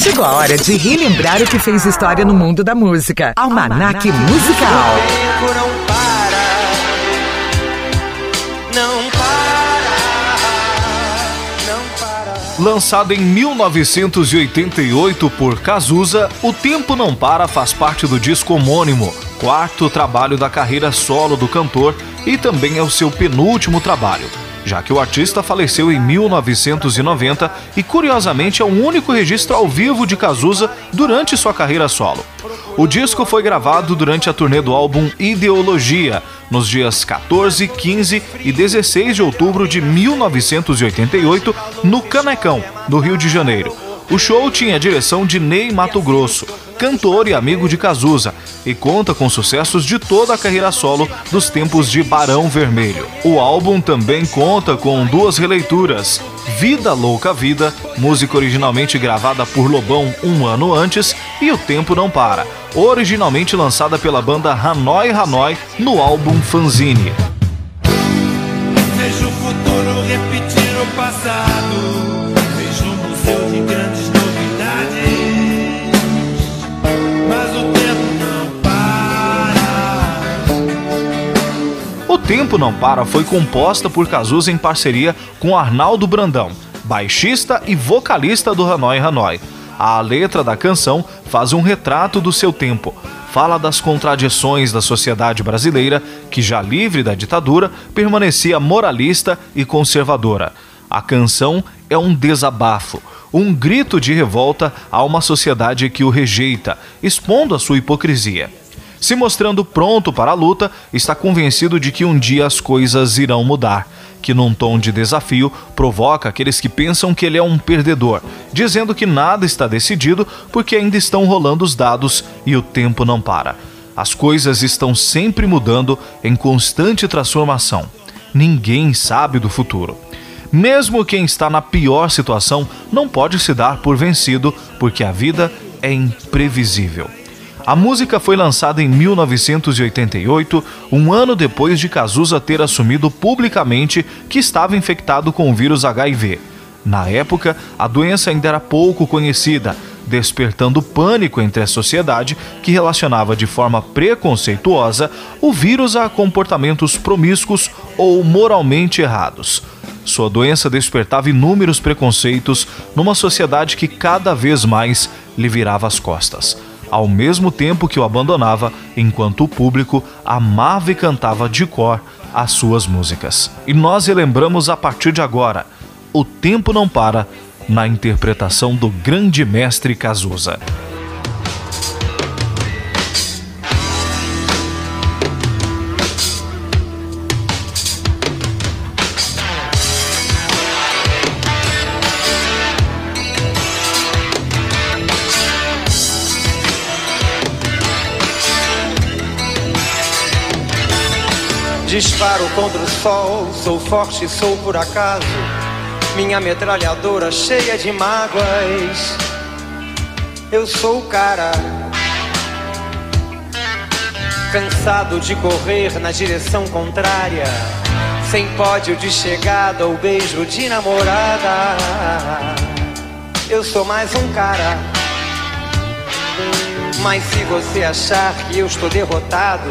Chegou a hora de relembrar o que fez história no mundo da música. Almanac Musical. O tempo não para, não para, não para. Lançado em 1988 por Cazuza, O Tempo Não Para faz parte do disco homônimo, quarto trabalho da carreira solo do cantor e também é o seu penúltimo trabalho, já que o artista faleceu em 1990 e curiosamente é o único registro ao vivo de Cazuza durante sua carreira solo. O disco foi gravado durante a turnê do álbum Ideologia, nos dias 14, 15 e 16 de outubro de 1988, no Canecão, no Rio de Janeiro. O show tinha a direção de Ney Mato Grosso, cantor e amigo de Cazuza, e conta com sucessos de toda a carreira solo dos tempos de Barão Vermelho. O álbum também conta com duas releituras: Vida Louca Vida, música originalmente gravada por Lobão um ano antes, e O Tempo Não Para, originalmente lançada pela banda Hanoi Hanoi no álbum Fanzine. Vejo o futuro repetir o passado. Tempo Não Para foi composta por Cazuza em parceria com Arnaldo Brandão, baixista e vocalista do Hanoi Hanoi. A letra da canção faz um retrato do seu tempo. Fala das contradições da sociedade brasileira, que já livre da ditadura, permanecia moralista e conservadora. A canção é um desabafo, um grito de revolta a uma sociedade que o rejeita, expondo a sua hipocrisia. Se mostrando pronto para a luta, está convencido de que um dia as coisas irão mudar, que num tom de desafio provoca aqueles que pensam que ele é um perdedor, dizendo que nada está decidido porque ainda estão rolando os dados e o tempo não para. As coisas estão sempre mudando em constante transformação. Ninguém sabe do futuro. Mesmo quem está na pior situação não pode se dar por vencido, porque a vida é imprevisível. A música foi lançada em 1988, um ano depois de Cazuza ter assumido publicamente que estava infectado com o vírus HIV. Na época, a doença ainda era pouco conhecida, despertando pânico entre a sociedade que relacionava de forma preconceituosa o vírus a comportamentos promíscuos ou moralmente errados. Sua doença despertava inúmeros preconceitos numa sociedade que cada vez mais lhe virava as costas, ao mesmo tempo que o abandonava, enquanto o público amava e cantava de cor as suas músicas. E nós relembramos a partir de agora: O Tempo Não Para, na interpretação do grande mestre Cazuza. Disparo contra o sol, sou forte, sou por acaso. Minha metralhadora cheia de mágoas. Eu sou o cara. Cansado de correr na direção contrária. Sem pódio de chegada ou beijo de namorada. Eu sou mais um cara. Mas se você achar que eu estou derrotado,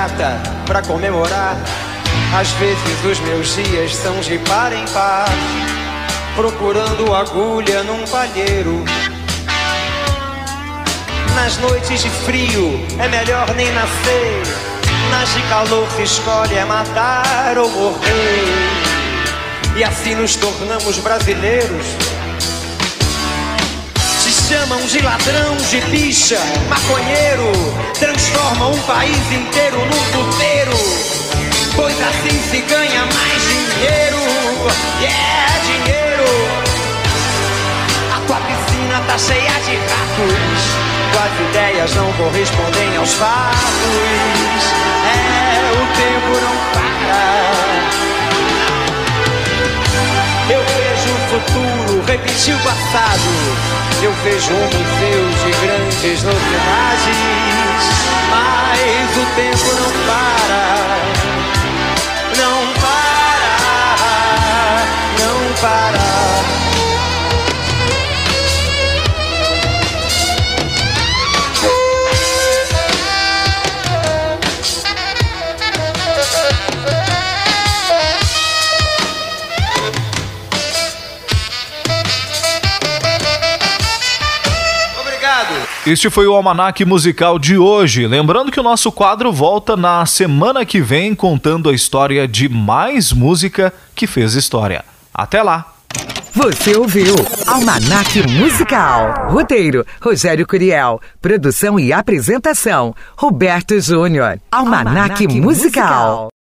Data pra comemorar. Às vezes os meus dias são de par em par, procurando agulha num palheiro. Nas noites de frio é melhor nem nascer, nas de calor se escolhe é matar ou morrer. E assim nos tornamos brasileiros. Chamam de ladrão, de bicha, maconheiro, transformam um país inteiro num puteiro. Pois assim se ganha mais dinheiro. Yeah, dinheiro. A tua piscina tá cheia de ratos. Tuas ideias não correspondem aos fatos. É, o tempo não para. Eu vejo o futuro repetir o passado. Eu vejo um museu de grandes novidades. Mas o tempo não para. Não para, não para. Este foi o Almanac Musical de hoje. Lembrando que o nosso quadro volta na semana que vem contando a história de mais música que fez história. Até lá! Você ouviu Almanac Musical. Roteiro: Rogério Curiel. Produção e apresentação: Roberto Júnior. Almanac, Musical.